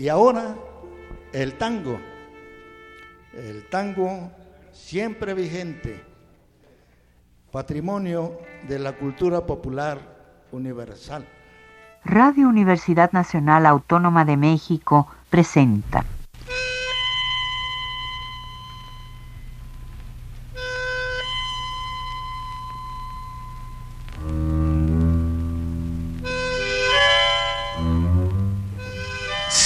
Y ahora el tango. El tango siempre vigente, patrimonio de la cultura popular universal. Radio Universidad Nacional Autónoma de México presenta.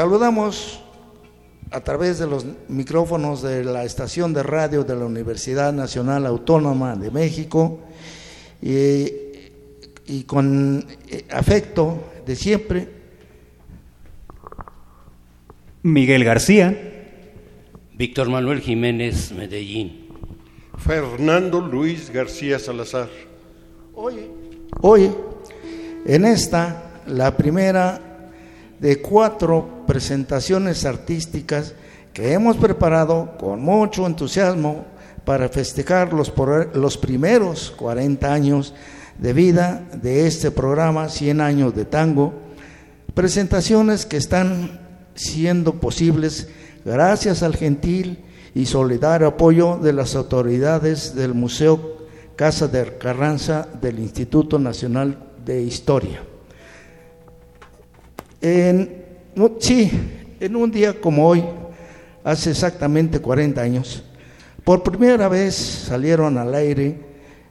Saludamos a través de los micrófonos de la estación de radio de la Universidad Nacional Autónoma de México y, con eh, afecto de siempre. Miguel García. Víctor Manuel Jiménez Medellín. Fernando Luis García Salazar. Oye. Hoy, en esta, la primera de cuatro presentaciones artísticas que hemos preparado con mucho entusiasmo para festejar los, los primeros 40 años de vida de este programa 100 años de tango, presentaciones que están siendo posibles gracias al gentil y solidario apoyo de las autoridades del Museo Casa de Carranza del Instituto Nacional de Historia. En, sí, en un día como hoy, hace exactamente 40 años, por primera vez salieron al aire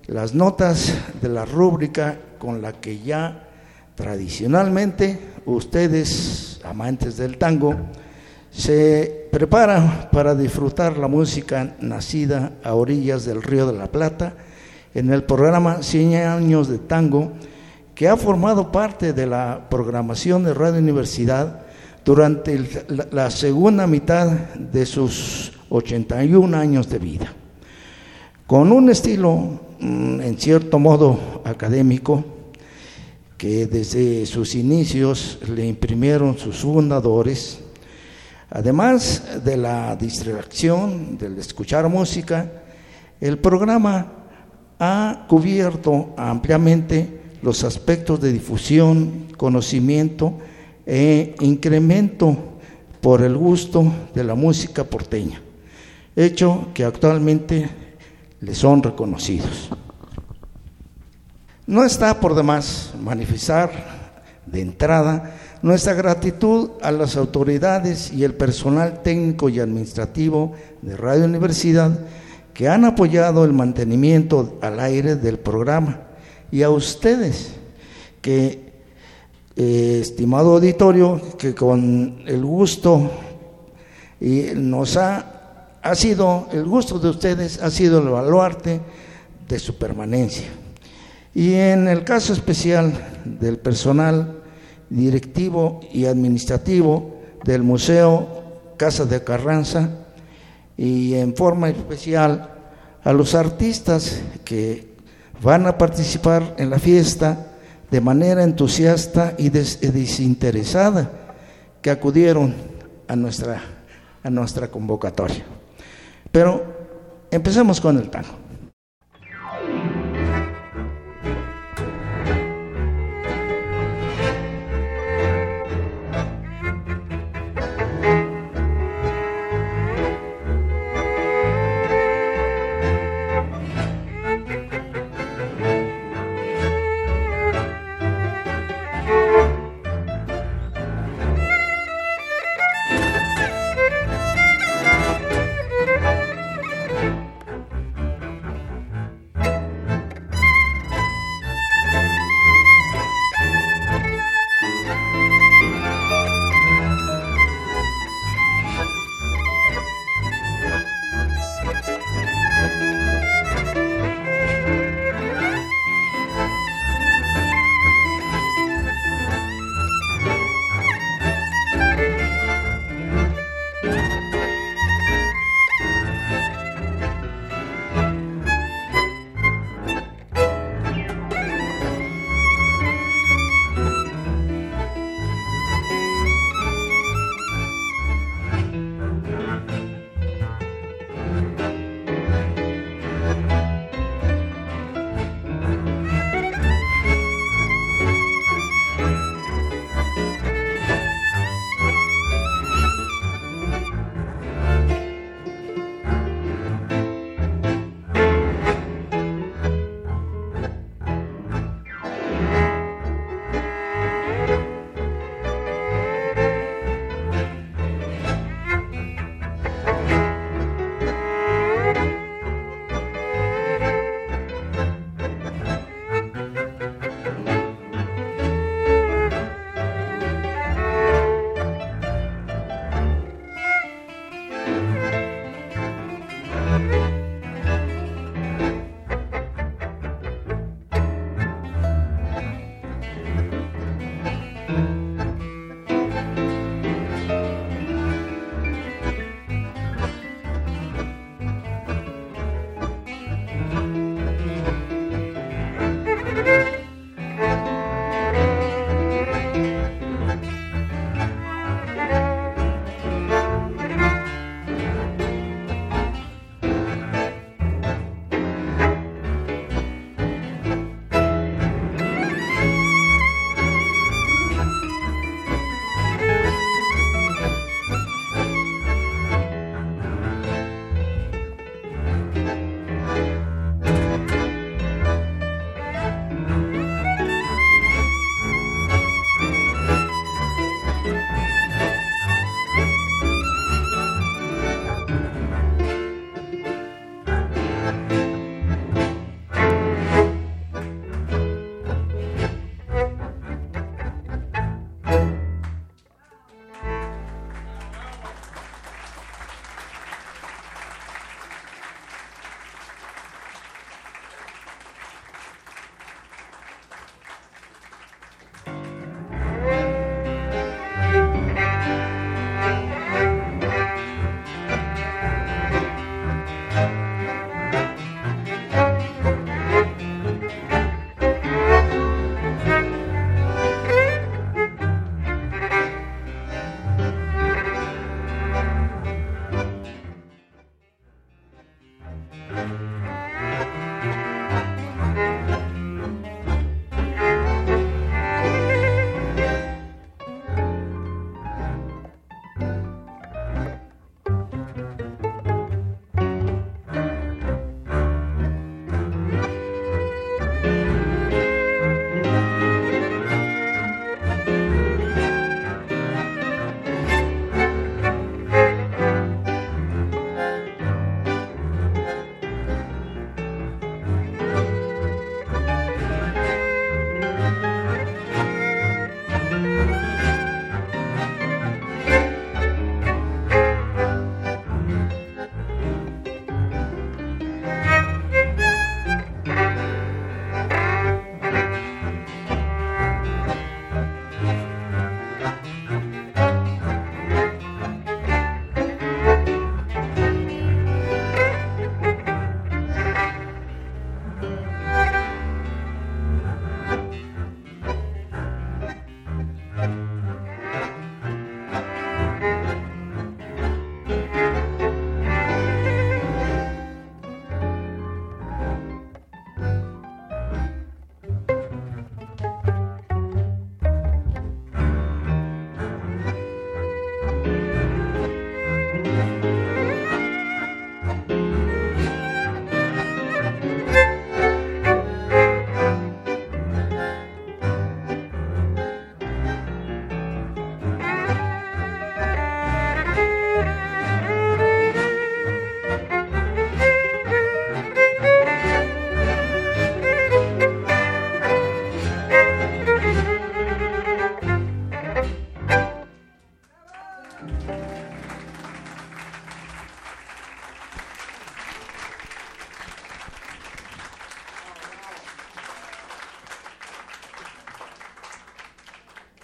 las notas de la rúbrica con la que ya tradicionalmente ustedes, amantes del tango, se preparan para disfrutar la música nacida a orillas del Río de la Plata en el programa 100 años de tango, que ha formado parte de la programación de Radio Universidad durante la, segunda mitad de sus 81 años de vida. Con un estilo, mm, en cierto modo, académico, que desde sus inicios le imprimieron sus fundadores, además de la distracción, del escuchar música, el programa ha cubierto ampliamente los aspectos de difusión, conocimiento e incremento por el gusto de la música porteña, hecho que actualmente le son reconocidos. No está por demás manifestar de entrada nuestra gratitud a las autoridades y el personal técnico y administrativo de Radio Universidad que han apoyado el mantenimiento al aire del programa y a ustedes que, eh, estimado auditorio, que con el gusto y nos ha, ha sido, el gusto de ustedes ha sido el baluarte de su permanencia. Y en el caso especial del personal directivo y administrativo del Museo Casa de Carranza, y en forma especial a los artistas que van a participar en la fiesta de manera entusiasta y desinteresada que acudieron a nuestra, a nuestra convocatoria. Pero empecemos con el tango.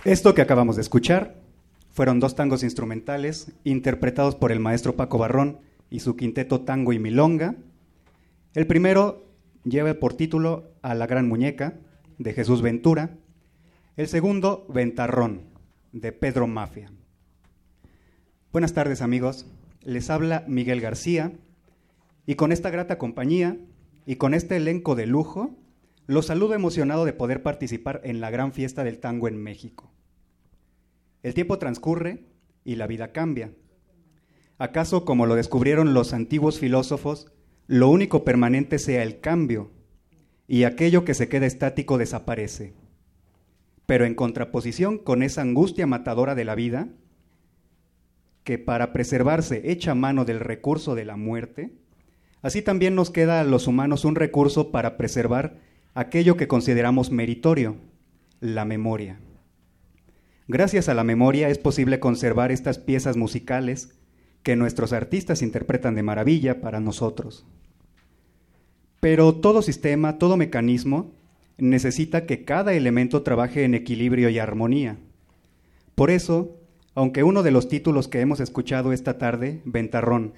Esto que acabamos de escuchar fueron dos tangos instrumentales interpretados por el maestro Paco Barrón y su quinteto Tango y Milonga. El primero lleva por título A la Gran Muñeca, de Jesús Ventura. El segundo, Ventarrón, de Pedro Mafia. Buenas tardes amigos, les habla Miguel García y con esta grata compañía y con este elenco de lujo, los saludo emocionado de poder participar en la gran fiesta del tango en México. El tiempo transcurre y la vida cambia. ¿Acaso, como lo descubrieron los antiguos filósofos, lo único permanente sea el cambio y aquello que se queda estático desaparece? Pero en contraposición con esa angustia matadora de la vida, que para preservarse echa mano del recurso de la muerte, así también nos queda a los humanos un recurso para preservar aquello que consideramos meritorio, la memoria. Gracias a la memoria es posible conservar estas piezas musicales que nuestros artistas interpretan de maravilla para nosotros. Pero todo sistema, todo mecanismo, necesita que cada elemento trabaje en equilibrio y armonía. Por eso, aunque uno de los títulos que hemos escuchado esta tarde, Ventarrón,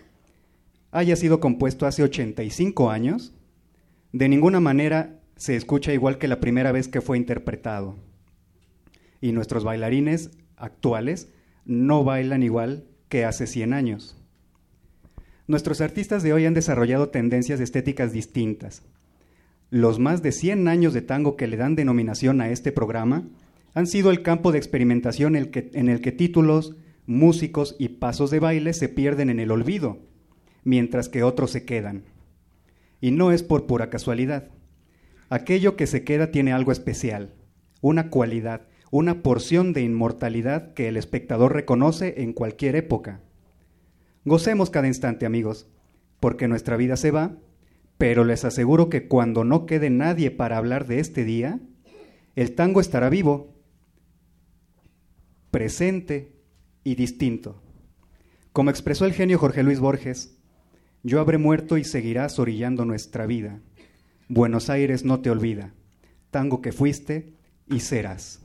haya sido compuesto hace 85 años, de ninguna manera se escucha igual que la primera vez que fue interpretado y nuestros bailarines actuales no bailan igual que hace 100 años. Nuestros artistas de hoy han desarrollado tendencias estéticas distintas. Los más de 100 años de tango que le dan denominación a este programa han sido el campo de experimentación en el que, en el que títulos, músicos y pasos de baile se pierden en el olvido, mientras que otros se quedan. Y no es por pura casualidad. Aquello que se queda tiene algo especial, una cualidad, una porción de inmortalidad que el espectador reconoce en cualquier época. Gocemos cada instante, amigos, porque nuestra vida se va, pero les aseguro que cuando no quede nadie para hablar de este día, el tango estará vivo, presente y distinto. Como expresó el genio Jorge Luis Borges, yo habré muerto y seguirás orillando nuestra vida. Buenos Aires no te olvida, tango que fuiste y serás.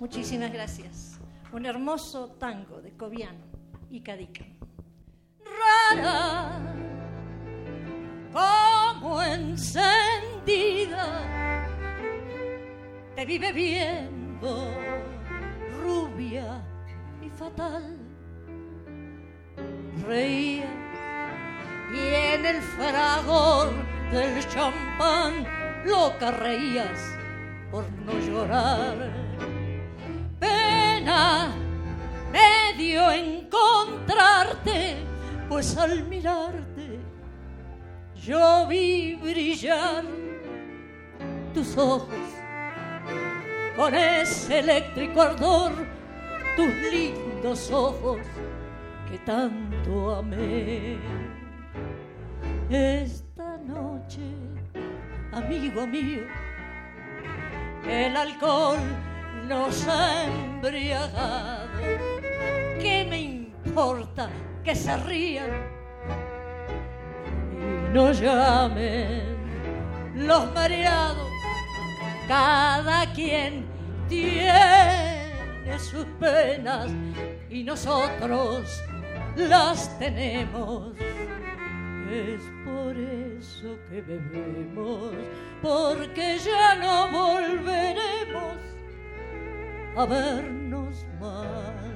Muchísimas gracias. Un hermoso tango de Cobian y Cadica. Como encendida, te vive viendo rubia y fatal. Reía y en el fragor del champán loca reías por no llorar. Pena me dio encontrarte, pues al mirarte yo vi brillar tus ojos con ese eléctrico ardor, tus lindos ojos que tanto amé. Esta noche, amigo mío, el alcohol nos ha embriagado. ¿Qué me importa que se rían? no llamen los mareados, cada quien tiene sus penas y nosotros las tenemos. Es por eso que bebemos, porque ya no volveremos a vernos más.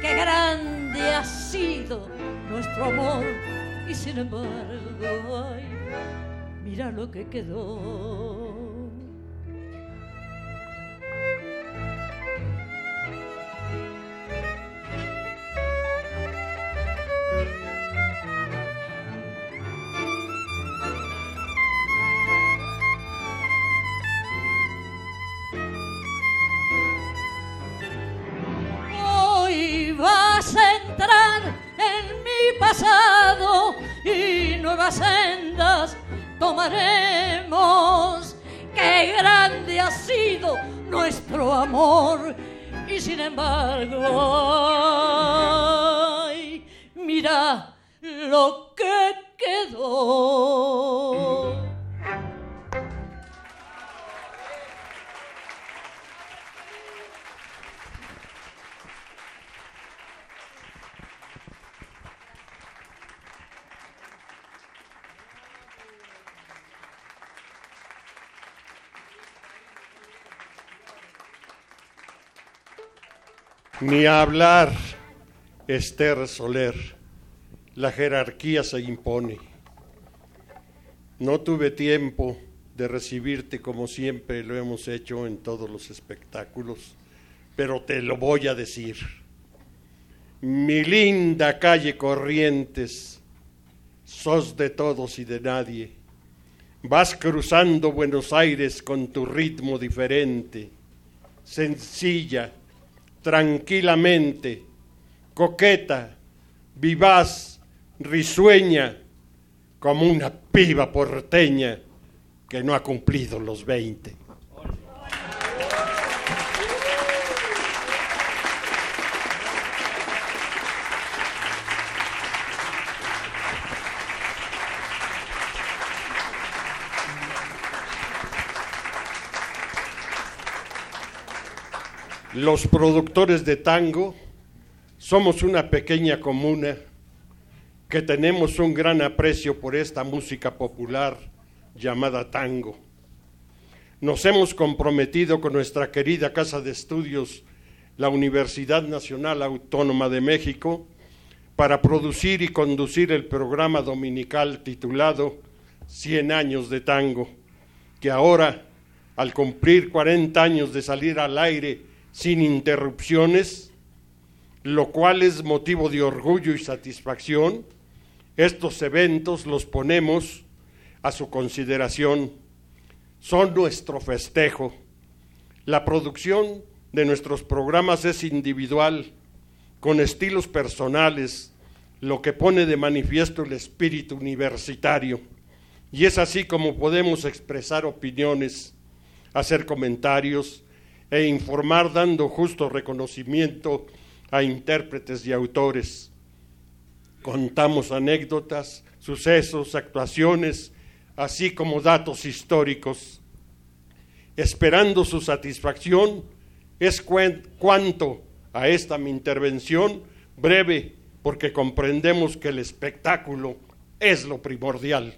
qué grande ha sido nuestro amor y sin embargo, ay, mira lo que quedó. Vas a entrar en mi pasado y nuevas sendas tomaremos. Qué grande ha sido nuestro amor y sin embargo, mira lo que quedó. Ni hablar, Esther Soler, la jerarquía se impone. No tuve tiempo de recibirte como siempre lo hemos hecho en todos los espectáculos, pero te lo voy a decir. Mi linda calle Corrientes, sos de todos y de nadie. Vas cruzando Buenos Aires con tu ritmo diferente, sencilla, tranquilamente, coqueta, vivaz, risueña, como una piba porteña que no ha cumplido los veinte. Los productores de tango somos una pequeña comuna que tenemos un gran aprecio por esta música popular llamada tango. Nos hemos comprometido con nuestra querida Casa de Estudios, la Universidad Nacional Autónoma de México, para producir y conducir el programa dominical titulado 100 años de tango, que ahora, al cumplir 40 años de salir al aire sin interrupciones, lo cual es motivo de orgullo y satisfacción, estos eventos los ponemos a su consideración. Son nuestro festejo. La producción de nuestros programas es individual, con estilos personales, lo que pone de manifiesto el espíritu universitario. Y es así como podemos expresar opiniones, hacer comentarios e informar dando justo reconocimiento a intérpretes y autores. Contamos anécdotas, sucesos, actuaciones, así como datos históricos. Esperando su satisfacción, es cuanto a esta mi intervención breve, porque comprendemos que el espectáculo es lo primordial.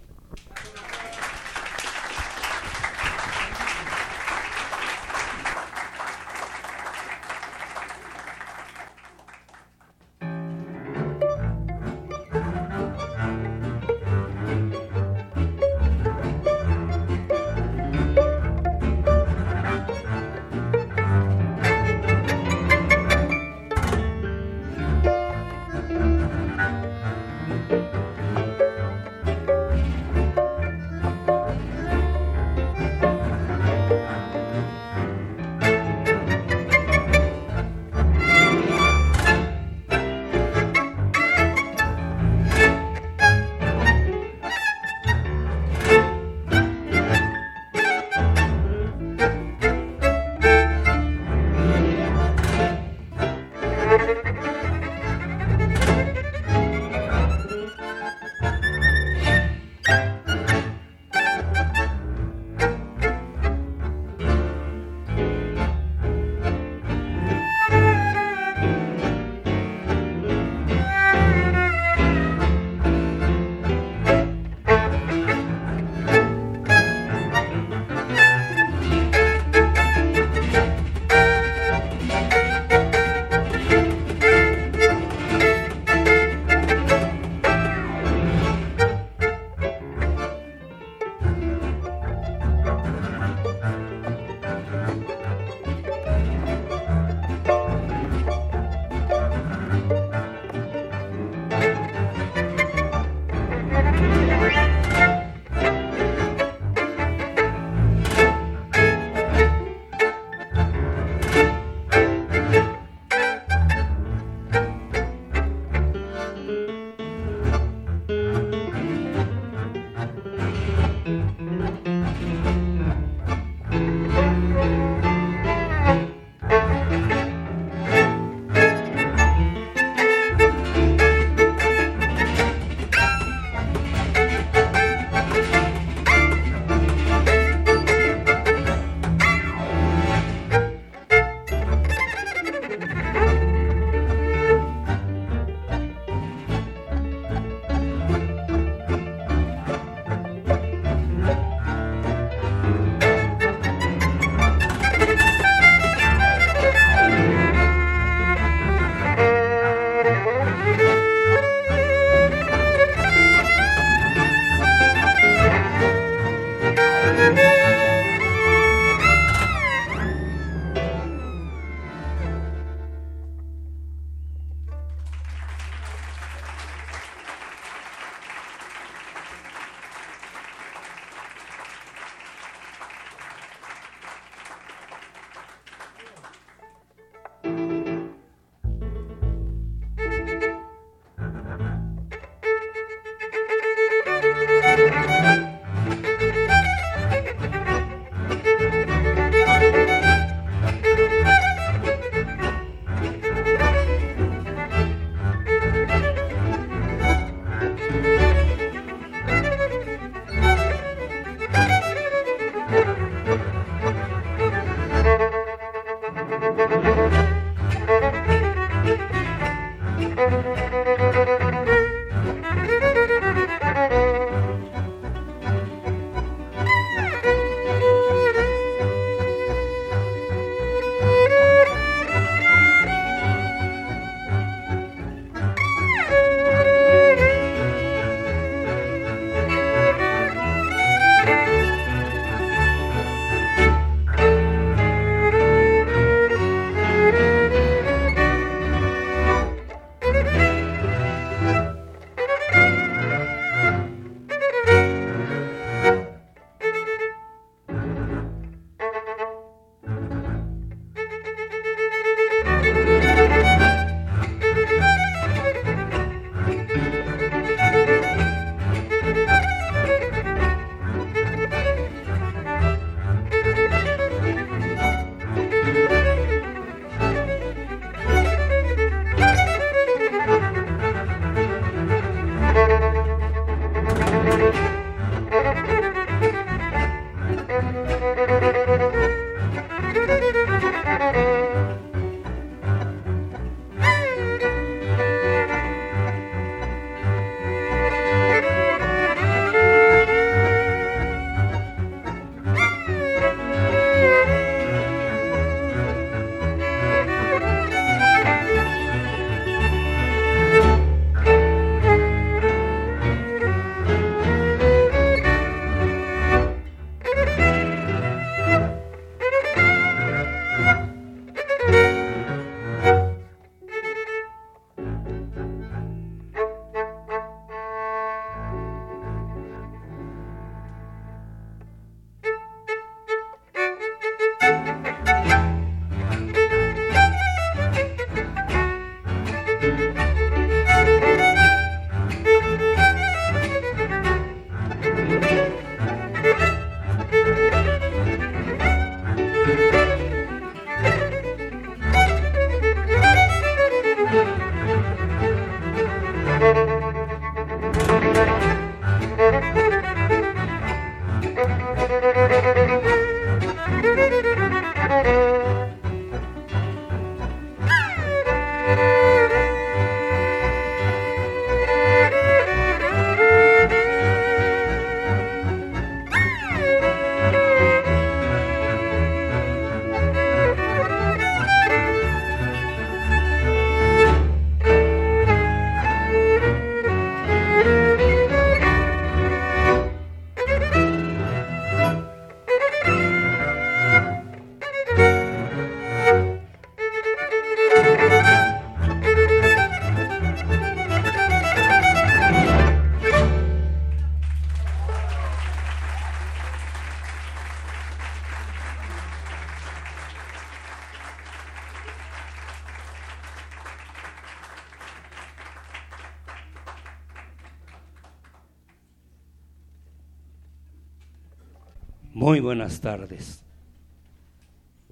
Buenas tardes.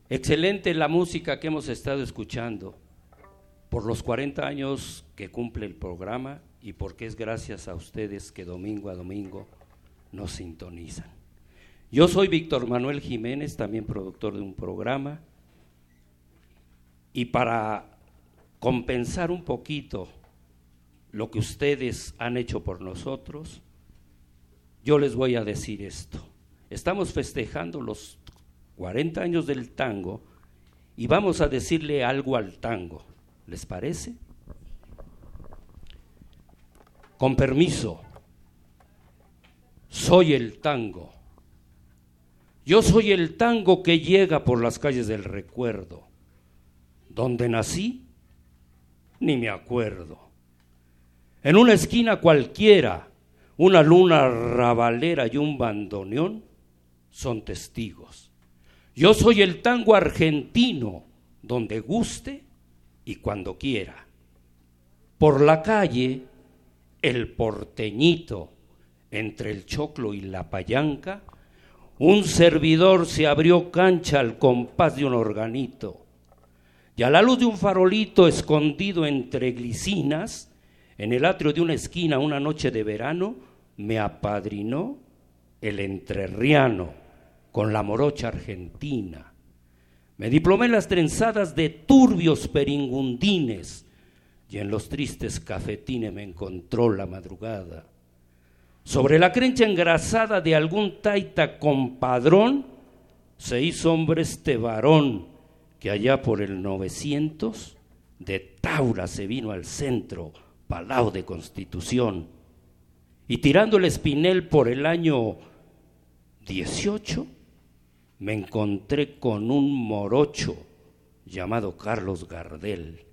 Excelente la música que hemos estado escuchando por los 40 años que cumple el programa y porque es gracias a ustedes que domingo a domingo nos sintonizan. Yo soy Víctor Manuel Jiménez, también productor de un programa, y para compensar un poquito lo que ustedes han hecho por nosotros, yo les voy a decir esto. Estamos festejando los 40 años del tango y vamos a decirle algo al tango. ¿Les parece? Con permiso, soy el tango. Yo soy el tango que llega por las calles del recuerdo. Donde nací, ni me acuerdo. En una esquina cualquiera, una luna rabalera y un bandoneón son testigos. Yo soy el tango argentino, donde guste y cuando quiera. Por la calle, el porteñito, entre el choclo y la payanca, un servidor se abrió cancha al compás de un organito. Y a la luz de un farolito escondido entre glicinas, en el atrio de una esquina una noche de verano, me apadrinó el entrerriano con la morocha argentina. Me diplomé las trenzadas de turbios peringundines y en los tristes cafetines me encontró la madrugada. Sobre la crencha engrasada de algún taita compadrón se hizo hombre este varón que allá por el 900 de Taura se vino al centro, Palau de Constitución, y tirando el espinel por el año 18, me encontré con un morocho llamado Carlos Gardel.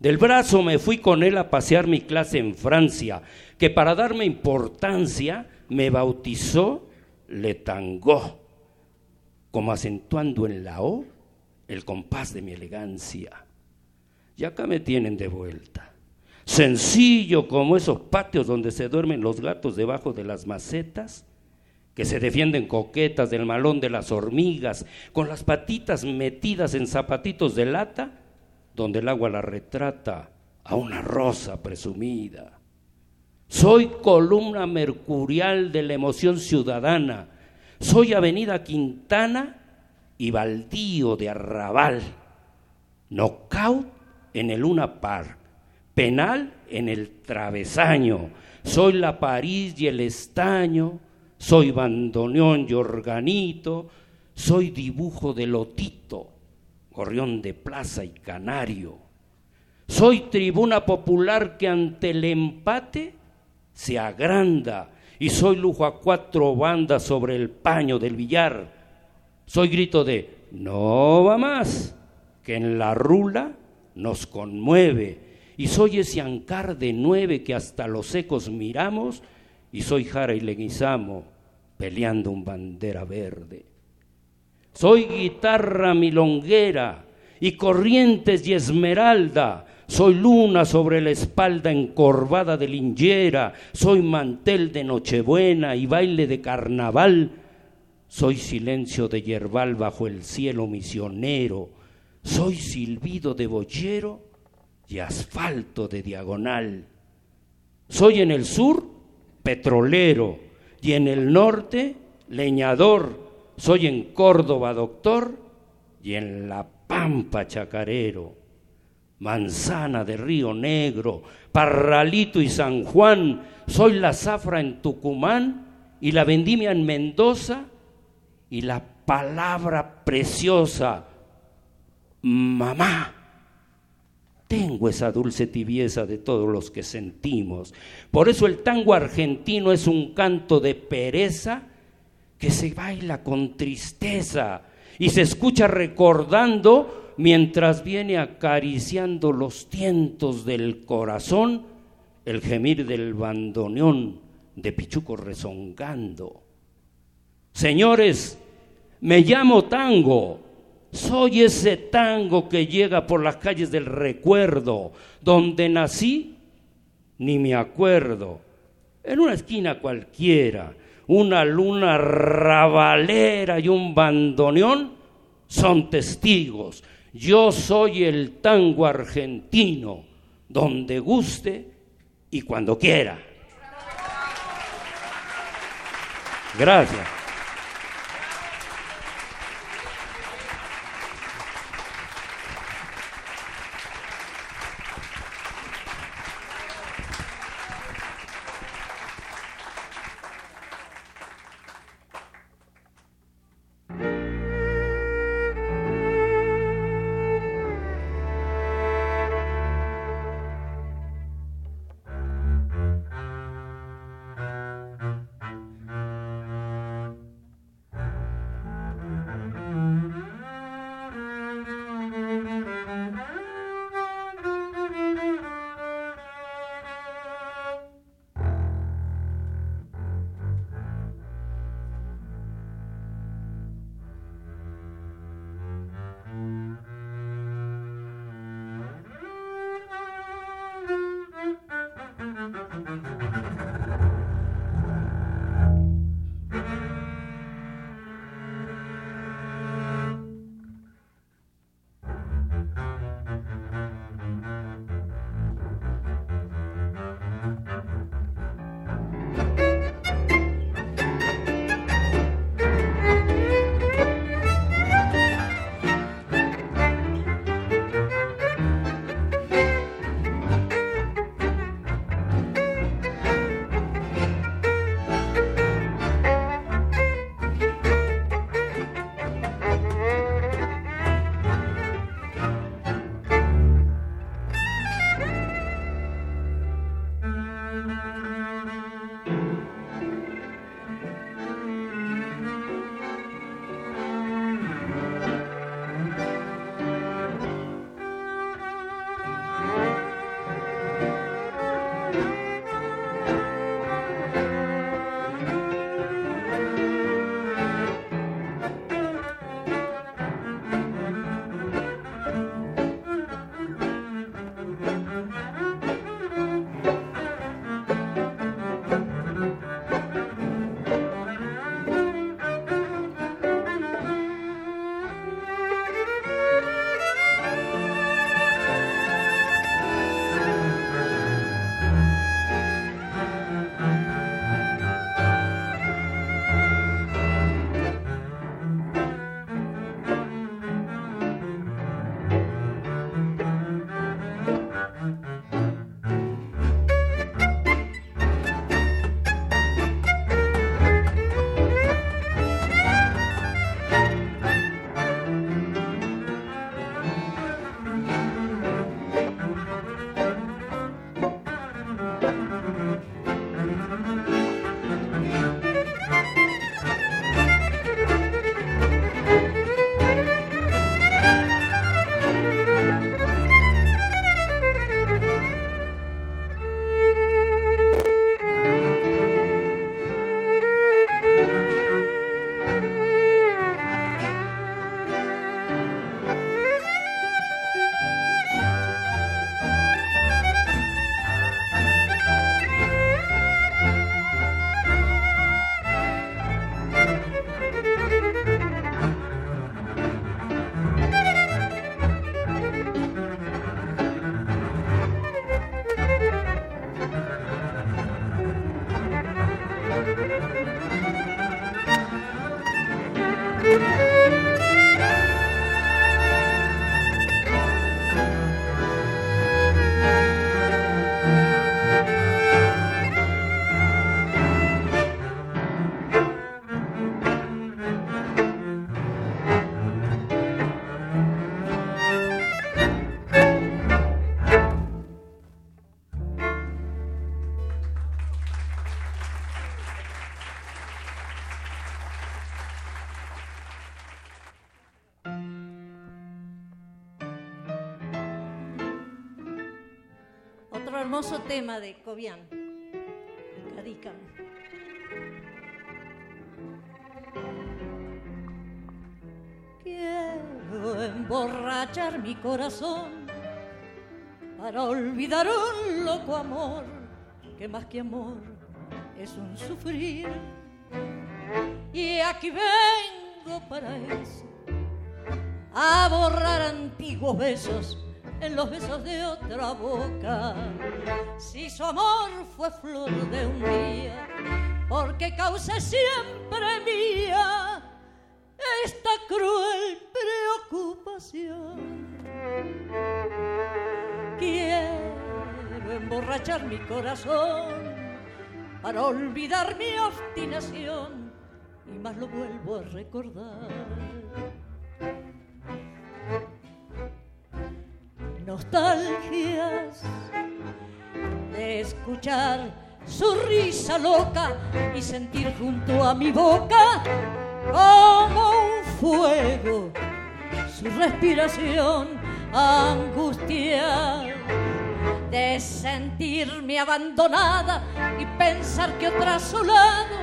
Del brazo me fui con él a pasear mi clase en Francia, que para darme importancia me bautizó Le Tangó, como acentuando en la O el compás de mi elegancia. Y acá me tienen de vuelta. Sencillo como esos patios donde se duermen los gatos debajo de las macetas, que se defienden coquetas del malón de las hormigas, con las patitas metidas en zapatitos de lata, donde el agua la retrata a una rosa presumida. Soy columna mercurial de la emoción ciudadana, soy Avenida Quintana y baldío de arrabal, knockout en el Luna Park, penal en el travesaño, soy la París y el estaño, soy bandoneón y organito, soy dibujo de lotito, gorrión de plaza y canario. Soy tribuna popular que ante el empate se agranda y soy lujo a cuatro bandas sobre el paño del billar. Soy grito de no va más, que en la rula nos conmueve. Y soy ese ancar de nueve que hasta los ecos miramos y soy Jara y Leguizamo peleando un bandera verde. Soy guitarra milonguera y corrientes y esmeralda. Soy luna sobre la espalda encorvada de linjera. Soy mantel de nochebuena y baile de carnaval. Soy silencio de yerbal bajo el cielo misionero. Soy silbido de boyero y asfalto de diagonal. Soy en el sur petrolero y en el norte leñador. Soy en Córdoba doctor y en La Pampa chacarero. Manzana de Río Negro, Parralito y San Juan. Soy la zafra en Tucumán y la vendimia en Mendoza y la palabra preciosa, mamá. Tengo esa dulce tibieza de todos los que sentimos. Por eso el tango argentino es un canto de pereza que se baila con tristeza y se escucha recordando mientras viene acariciando los tientos del corazón el gemir del bandoneón de Pichuco rezongando. Señores, me llamo tango soy ese tango que llega por las calles del recuerdo, donde nací, ni me acuerdo. En una esquina cualquiera, una luna rabalera y un bandoneón son testigos. Yo soy el tango argentino, donde guste y cuando quiera. Gracias. Hermoso tema de Cobian. Cadícamo. Quiero emborrachar mi corazón para olvidar un loco amor que más que amor es un sufrir. y aquí vengo para eso, a borrar antiguos besos en los besos de otra boca. Si su amor fue flor de un día, porque causa siempre mía esta cruel preocupación. Quiero emborrachar mi corazón para olvidar mi obstinación y más lo vuelvo a recordar. Nostalgias de escuchar su risa loca y sentir junto a mi boca como un fuego su respiración angustia de sentirme abandonada y pensar que otra a su lado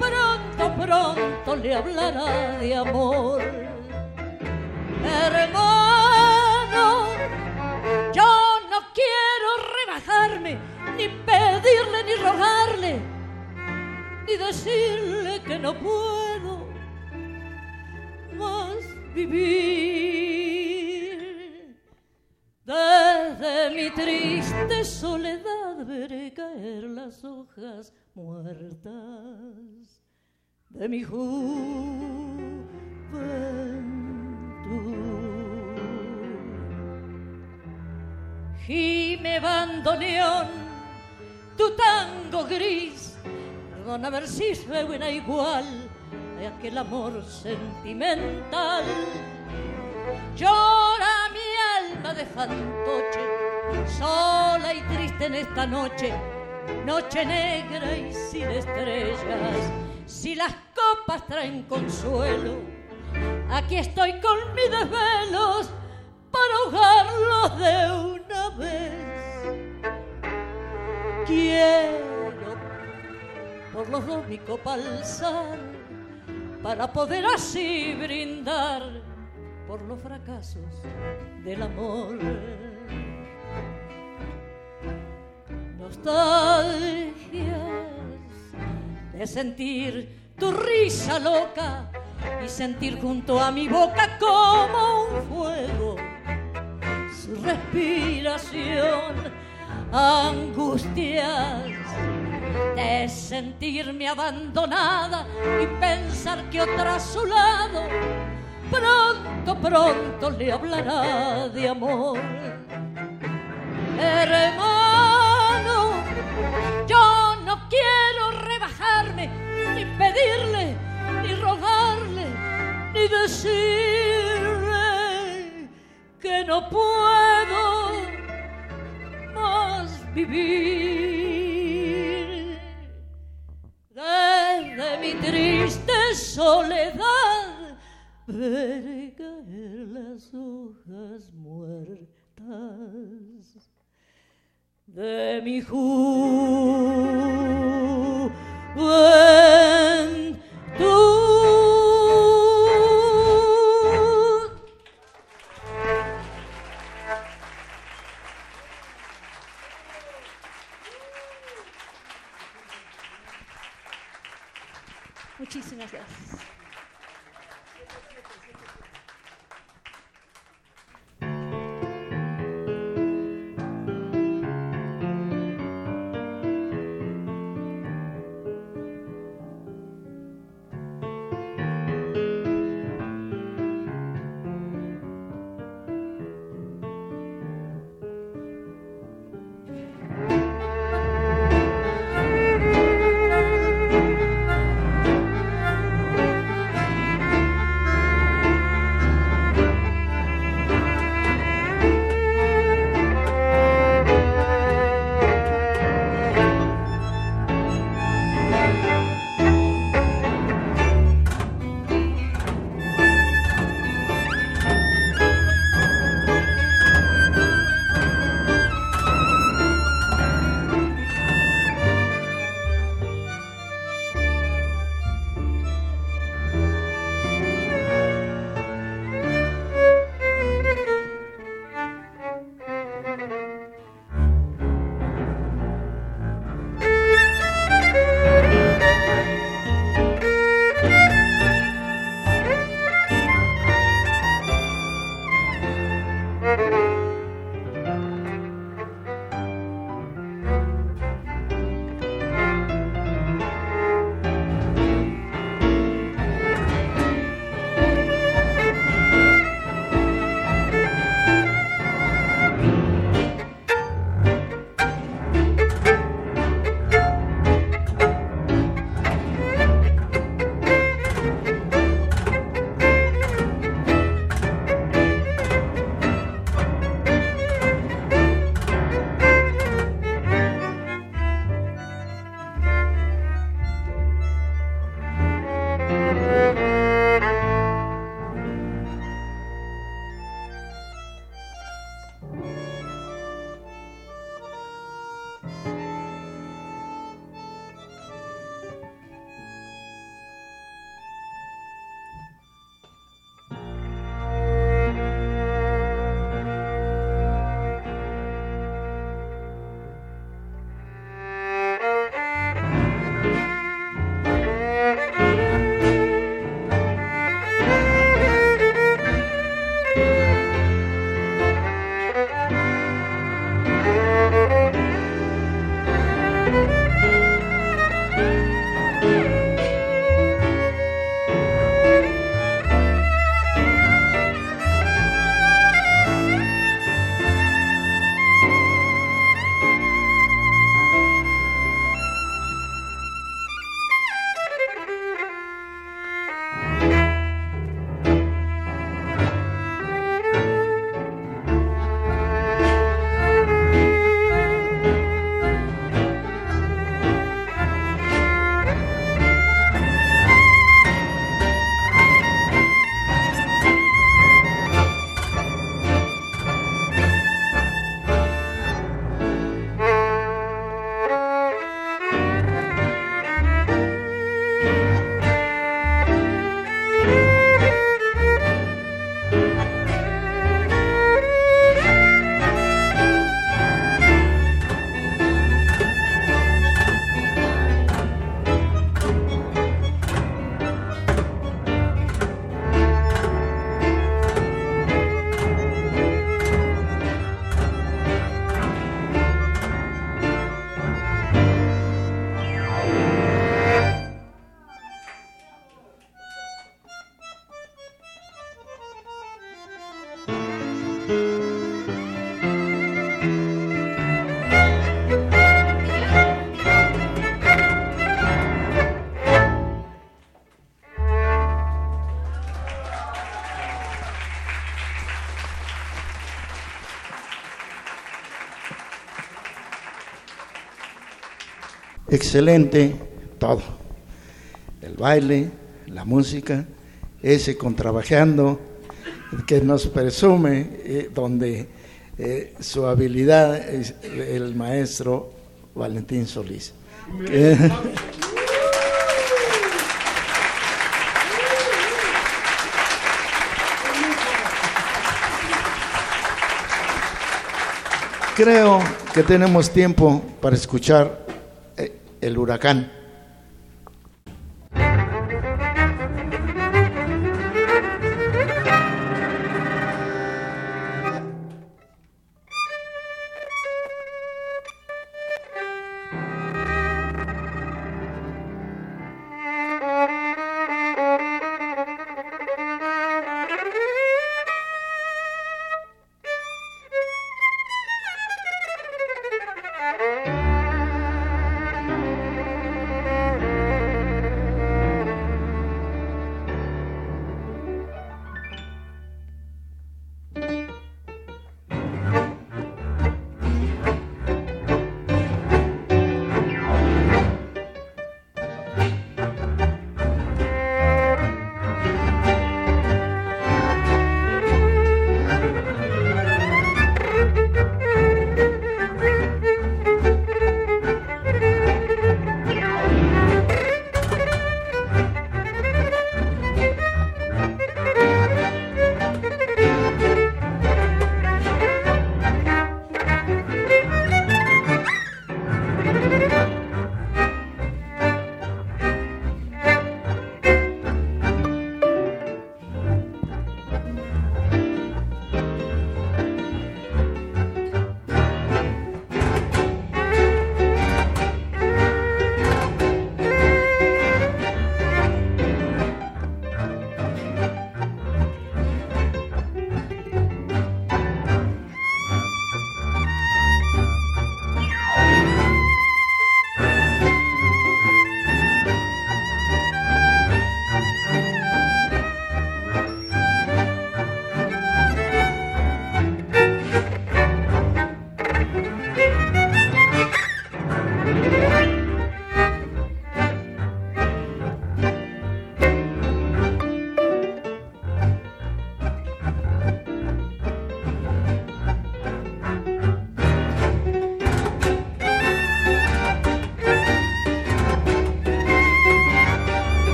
pronto, pronto le hablará de amor. Hermano, yo no quiero rebajarme, ni pedirle ni rogarle, ni decirle que no puedo más vivir. Desde mi triste soledad veré caer las hojas muertas de mi juventud. Gime bandoneón, tu tango gris, perdona ver si suena igual de aquel amor sentimental. Llora mi alma de fantoche, sola y triste en esta noche, noche negra y sin estrellas. Si las copas traen consuelo, aquí estoy con mis desvelos para ahogarlos de una vez. Quiero por los dos mi copa para poder así brindar por los fracasos del amor. Nostalgias de sentir tu risa loca y sentir junto a mi boca como un fuego respiración, angustias de sentirme abandonada y pensar que otra a su lado pronto, pronto le hablará de amor. Hermano, yo no quiero rebajarme, ni pedirle, ni rogarle, ni decirle que no puedo más vivir. Desde mi triste soledad veré caer las hojas muertas de mi juventud. Muchísimas gracias. Excelente todo. El baile, la música, ese contrabajeando que nos presume, eh, donde eh, su habilidad es el maestro Valentín Solís. Creo que tenemos tiempo para escuchar eh, el huracán.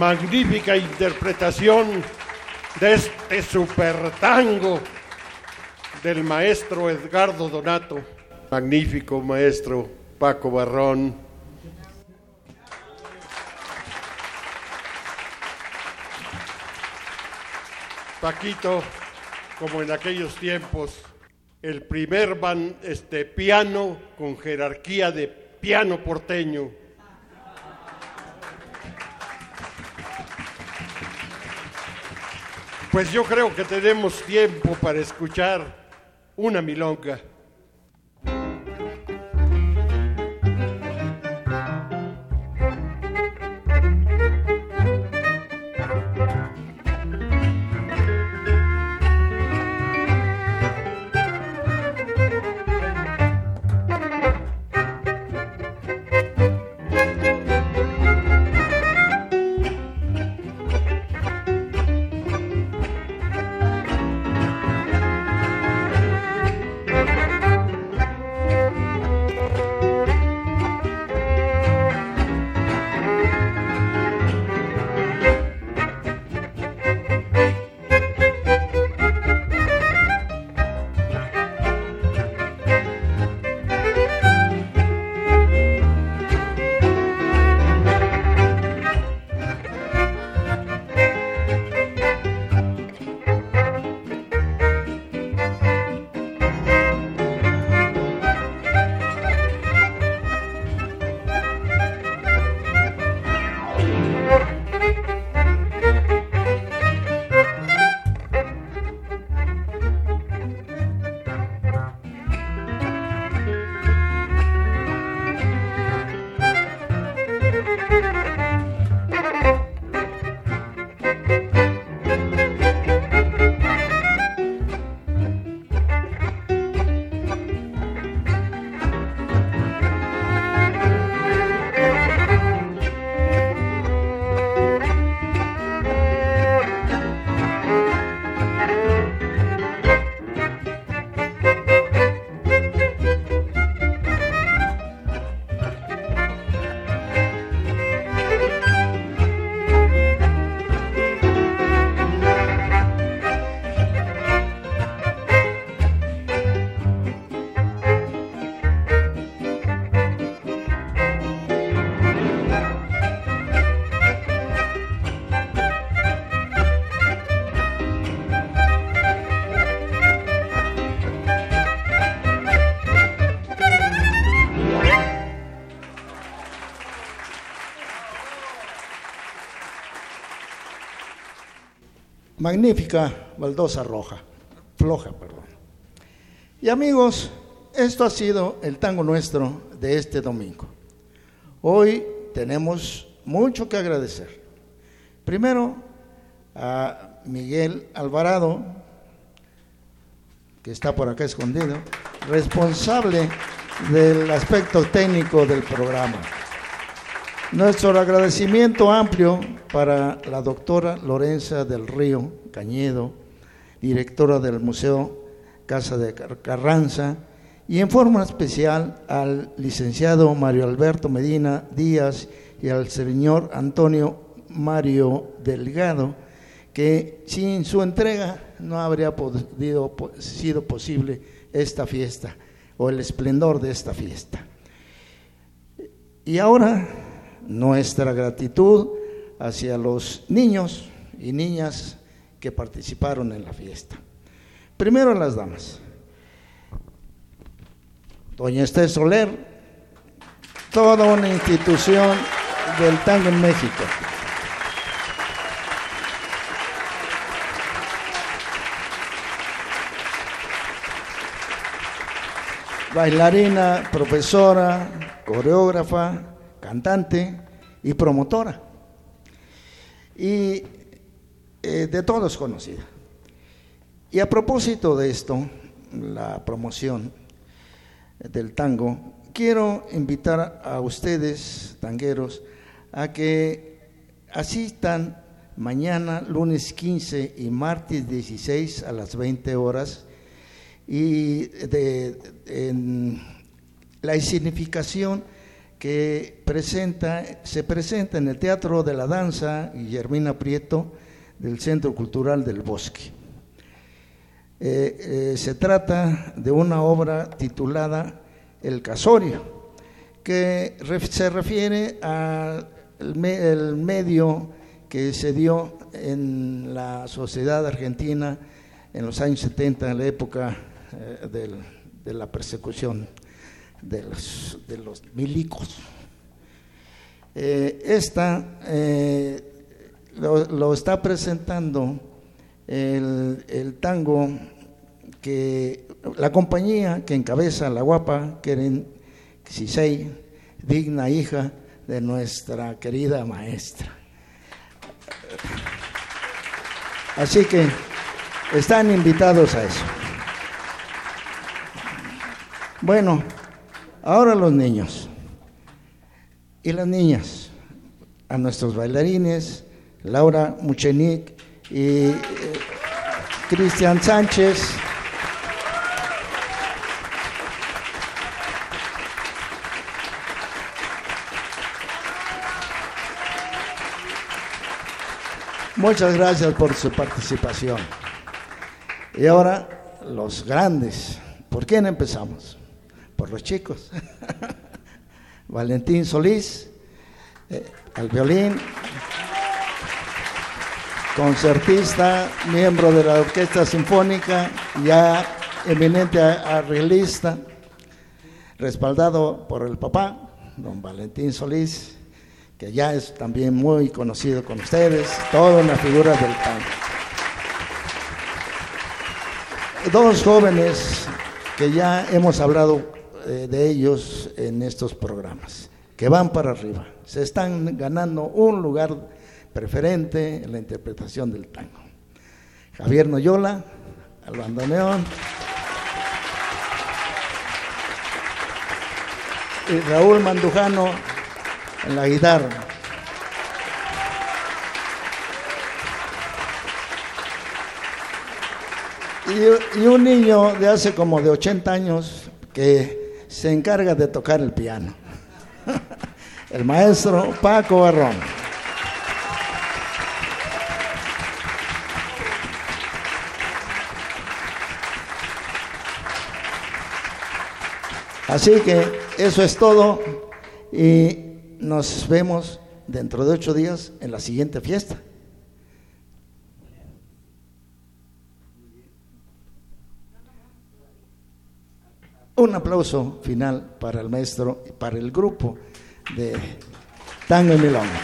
Magnífica interpretación de este super tango del maestro Edgardo Donato, magnífico maestro Paco Barrón. Paquito, como en aquellos tiempos, el primer van, este, piano con jerarquía de piano porteño Pues yo creo que tenemos tiempo para escuchar una milonga. Magnífica baldosa roja, floja, perdón. Y amigos, esto ha sido el tango nuestro de este domingo. Hoy tenemos mucho que agradecer. Primero a Miguel Alvarado, que está por acá escondido, responsable del aspecto técnico del programa. Nuestro agradecimiento amplio para la doctora Lorenza del Río Cañedo, directora del Museo Casa de Carranza, y en forma especial al licenciado Mario Alberto Medina Díaz y al señor Antonio Mario Delgado, que sin su entrega no habría podido, sido posible esta fiesta o el esplendor de esta fiesta. Y ahora nuestra gratitud hacia los niños y niñas que participaron en la fiesta. Primero las damas. Doña Esther Soler, toda una institución del tango en México. Bailarina, profesora, coreógrafa, cantante y promotora. Y eh, de todos conocida. Y a propósito de esto, la promoción del tango, quiero invitar a ustedes, tangueros, a que asistan mañana, lunes 15 y martes 16 a las 20 horas y de, en la significación que presenta, se presenta en el Teatro de la Danza Guillermina Prieto del Centro Cultural del Bosque. Eh, eh, se trata de una obra titulada El Casorio, que se refiere al medio que se dio en la sociedad argentina en los años 70, en la época eh, de la persecución de los, de los milicos. esta lo, está presentando el, el, tango que la compañía que encabeza la guapa Keren Sisei, digna hija de nuestra querida maestra. Así que están invitados a eso. Bueno, ahora los niños y las niñas, a nuestros bailarines, Laura Muchenik y eh, Cristian Sánchez. Muchas gracias por su participación. Y ahora los grandes. ¿Por quién empezamos? Por los chicos. Valentín Solís, eh, al violín, concertista, miembro de la Orquesta Sinfónica, ya eminente arreglista, respaldado por el papá, don Valentín Solís, que ya es también muy conocido con ustedes, toda una figura del tango. Dos jóvenes que ya hemos hablado eh, de ellos en estos programas, que van para arriba, se están ganando un lugar preferente en la interpretación del tango. Javier Noyola, al bandoneón. Y Raúl Mandujano en la guitarra. Y, y, un niño de hace como de 80 años que se encarga de tocar el piano. El maestro Paco Barrón. Así que eso es todo y nos vemos dentro de ocho días en la siguiente fiesta. Un aplauso final para el maestro y para el grupo de Tango y Milonga.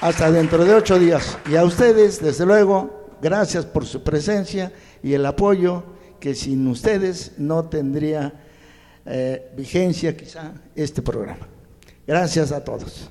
Hasta dentro de ocho días. Y a ustedes, desde luego, gracias por su presencia y el apoyo que sin ustedes no tendría eh, vigencia quizá este programa. Gracias a todos.